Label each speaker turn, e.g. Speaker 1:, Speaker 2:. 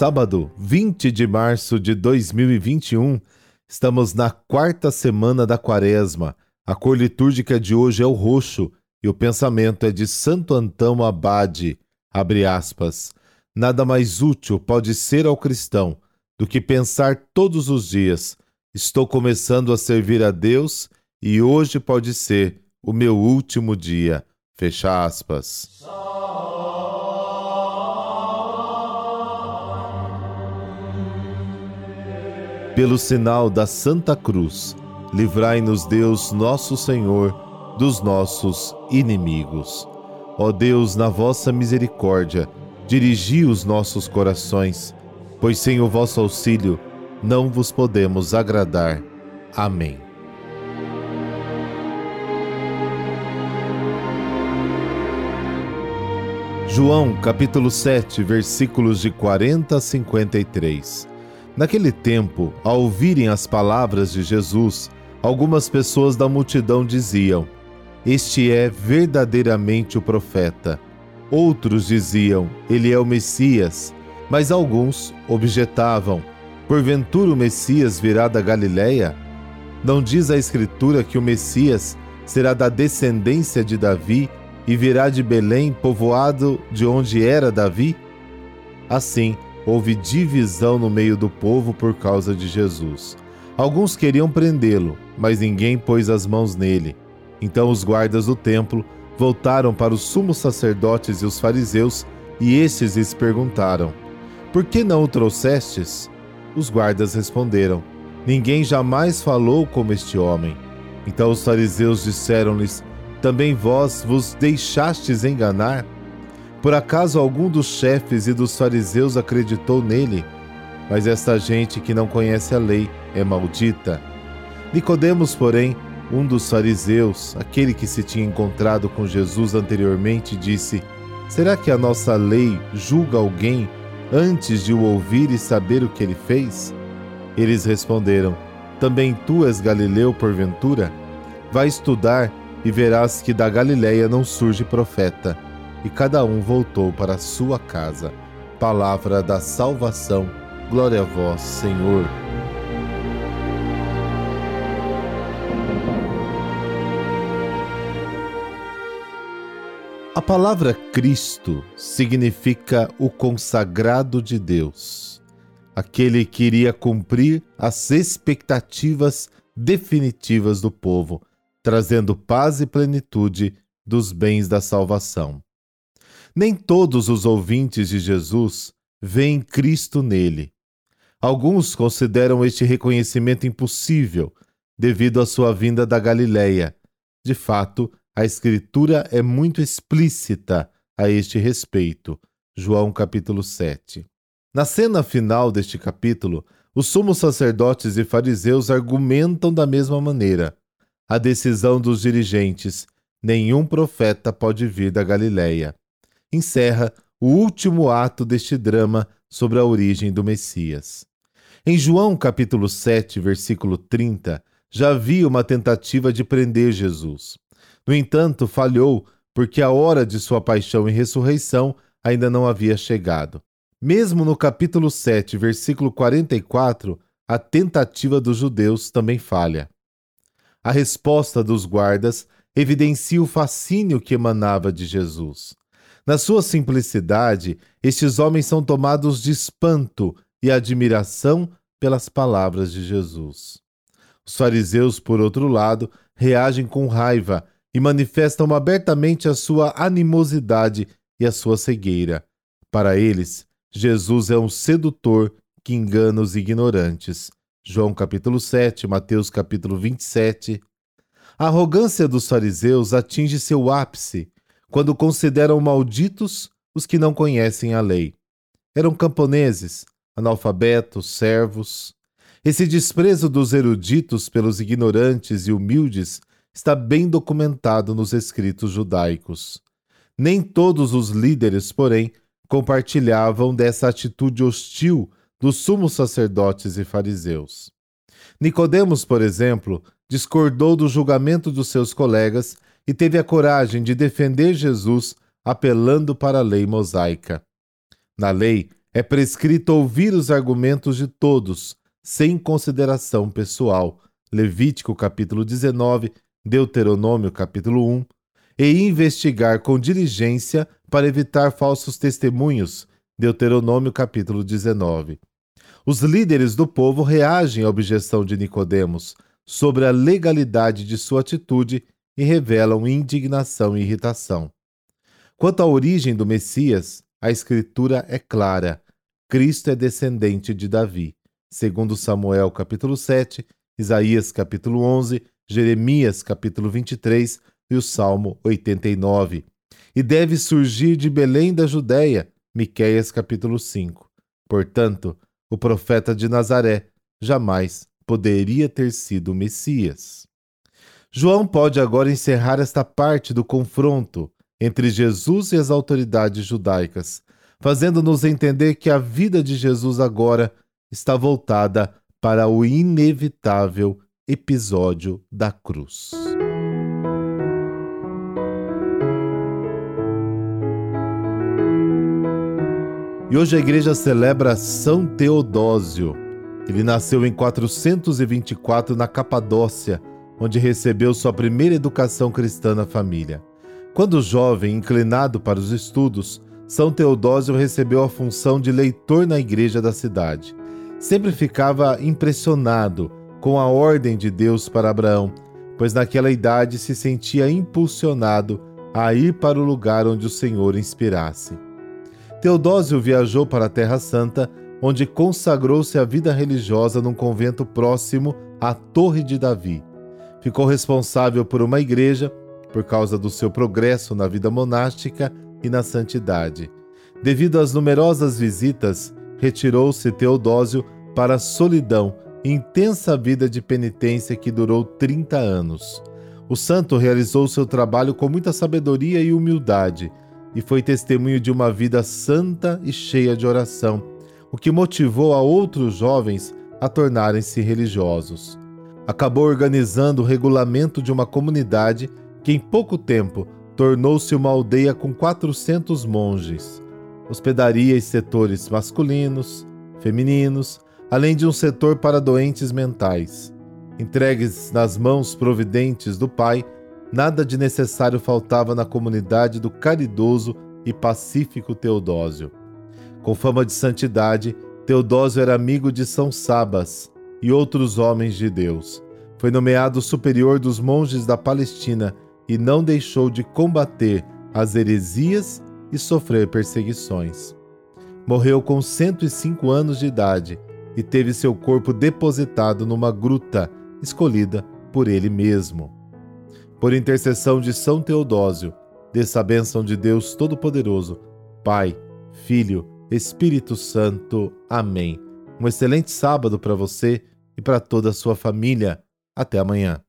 Speaker 1: sábado, 20 de março de 2021, estamos na quarta semana da quaresma. A cor litúrgica de hoje é o roxo e o pensamento é de Santo Antão Abade. Abre aspas. Nada mais útil pode ser ao cristão do que pensar todos os dias: estou começando a servir a Deus e hoje pode ser o meu último dia. Fecha aspas. Pelo sinal da Santa Cruz, livrai-nos Deus nosso Senhor dos nossos inimigos. Ó Deus, na vossa misericórdia, dirigi os nossos corações, pois sem o vosso auxílio não vos podemos agradar. Amém. João capítulo 7, versículos de 40 a 53. Naquele tempo, ao ouvirem as palavras de Jesus, algumas pessoas da multidão diziam: Este é verdadeiramente o profeta. Outros diziam: Ele é o Messias. Mas alguns objetavam: Porventura o Messias virá da Galiléia? Não diz a Escritura que o Messias será da descendência de Davi e virá de Belém, povoado de onde era Davi? Assim, houve divisão no meio do povo por causa de Jesus. Alguns queriam prendê-lo, mas ninguém pôs as mãos nele. Então os guardas do templo voltaram para os sumos sacerdotes e os fariseus, e estes lhes perguntaram: Por que não o trouxestes? Os guardas responderam: Ninguém jamais falou como este homem. Então os fariseus disseram-lhes: Também vós vos deixastes enganar? Por acaso algum dos chefes e dos fariseus acreditou nele? Mas esta gente que não conhece a lei é maldita. Nicodemos, porém, um dos fariseus, aquele que se tinha encontrado com Jesus anteriormente, disse: Será que a nossa lei julga alguém antes de o ouvir e saber o que ele fez? Eles responderam: Também tu és galileu porventura? Vai estudar e verás que da Galileia não surge profeta e cada um voltou para sua casa. Palavra da salvação. Glória a vós, Senhor. A palavra Cristo significa o consagrado de Deus, aquele que iria cumprir as expectativas definitivas do povo, trazendo paz e plenitude dos bens da salvação. Nem todos os ouvintes de Jesus veem Cristo nele. Alguns consideram este reconhecimento impossível devido à sua vinda da Galileia. De fato, a Escritura é muito explícita a este respeito. João capítulo 7. Na cena final deste capítulo, os sumos sacerdotes e fariseus argumentam da mesma maneira. A decisão dos dirigentes: nenhum profeta pode vir da Galileia encerra o último ato deste drama sobre a origem do Messias. Em João capítulo 7, versículo 30, já havia uma tentativa de prender Jesus. No entanto, falhou porque a hora de sua paixão e ressurreição ainda não havia chegado. Mesmo no capítulo 7, versículo 44, a tentativa dos judeus também falha. A resposta dos guardas evidencia o fascínio que emanava de Jesus. Na sua simplicidade, estes homens são tomados de espanto e admiração pelas palavras de Jesus. Os fariseus, por outro lado, reagem com raiva e manifestam abertamente a sua animosidade e a sua cegueira. Para eles, Jesus é um sedutor que engana os ignorantes. João capítulo 7, Mateus capítulo 27. A arrogância dos fariseus atinge seu ápice quando consideram malditos os que não conhecem a lei. Eram camponeses, analfabetos, servos. Esse desprezo dos eruditos pelos ignorantes e humildes está bem documentado nos escritos judaicos. Nem todos os líderes, porém, compartilhavam dessa atitude hostil dos sumos sacerdotes e fariseus. Nicodemos, por exemplo, discordou do julgamento dos seus colegas e teve a coragem de defender Jesus apelando para a lei mosaica. Na lei, É prescrito ouvir os argumentos de todos, sem consideração pessoal. Levítico capítulo 19, Deuteronômio capítulo 1, e investigar com diligência para evitar falsos testemunhos. Deuteronômio capítulo 19. Os líderes do povo reagem à objeção de Nicodemos sobre a legalidade de sua atitude e revelam indignação e irritação. Quanto à origem do Messias, a escritura é clara. Cristo é descendente de Davi, segundo Samuel capítulo 7, Isaías capítulo 11, Jeremias capítulo 23 e o Salmo 89. E deve surgir de Belém da Judéia, Miqueias capítulo 5. Portanto, o profeta de Nazaré jamais poderia ter sido Messias. João pode agora encerrar esta parte do confronto entre Jesus e as autoridades judaicas, fazendo-nos entender que a vida de Jesus agora está voltada para o inevitável episódio da cruz. E hoje a igreja celebra São Teodósio. Ele nasceu em 424 na Capadócia, onde recebeu sua primeira educação cristã na família. Quando jovem, inclinado para os estudos, São Teodósio recebeu a função de leitor na igreja da cidade. Sempre ficava impressionado com a ordem de Deus para Abraão, pois naquela idade se sentia impulsionado a ir para o lugar onde o Senhor inspirasse. Teodósio viajou para a Terra Santa, onde consagrou-se à vida religiosa num convento próximo à Torre de Davi. Ficou responsável por uma igreja por causa do seu progresso na vida monástica e na santidade. Devido às numerosas visitas, retirou-se Teodósio para a solidão e intensa vida de penitência que durou 30 anos. O santo realizou seu trabalho com muita sabedoria e humildade e foi testemunho de uma vida santa e cheia de oração, o que motivou a outros jovens a tornarem-se religiosos. Acabou organizando o regulamento de uma comunidade que, em pouco tempo, tornou-se uma aldeia com 400 monges. Hospedaria e setores masculinos, femininos, além de um setor para doentes mentais. Entregues nas mãos providentes do Pai, nada de necessário faltava na comunidade do caridoso e pacífico Teodósio. Com fama de santidade, Teodósio era amigo de São Sabas e outros homens de Deus. Foi nomeado superior dos monges da Palestina e não deixou de combater as heresias e sofrer perseguições. Morreu com 105 anos de idade e teve seu corpo depositado numa gruta escolhida por ele mesmo por intercessão de São Teodósio, dessa bênção de Deus Todo-Poderoso, Pai, Filho, Espírito Santo. Amém. Um excelente sábado para você e para toda a sua família. Até amanhã.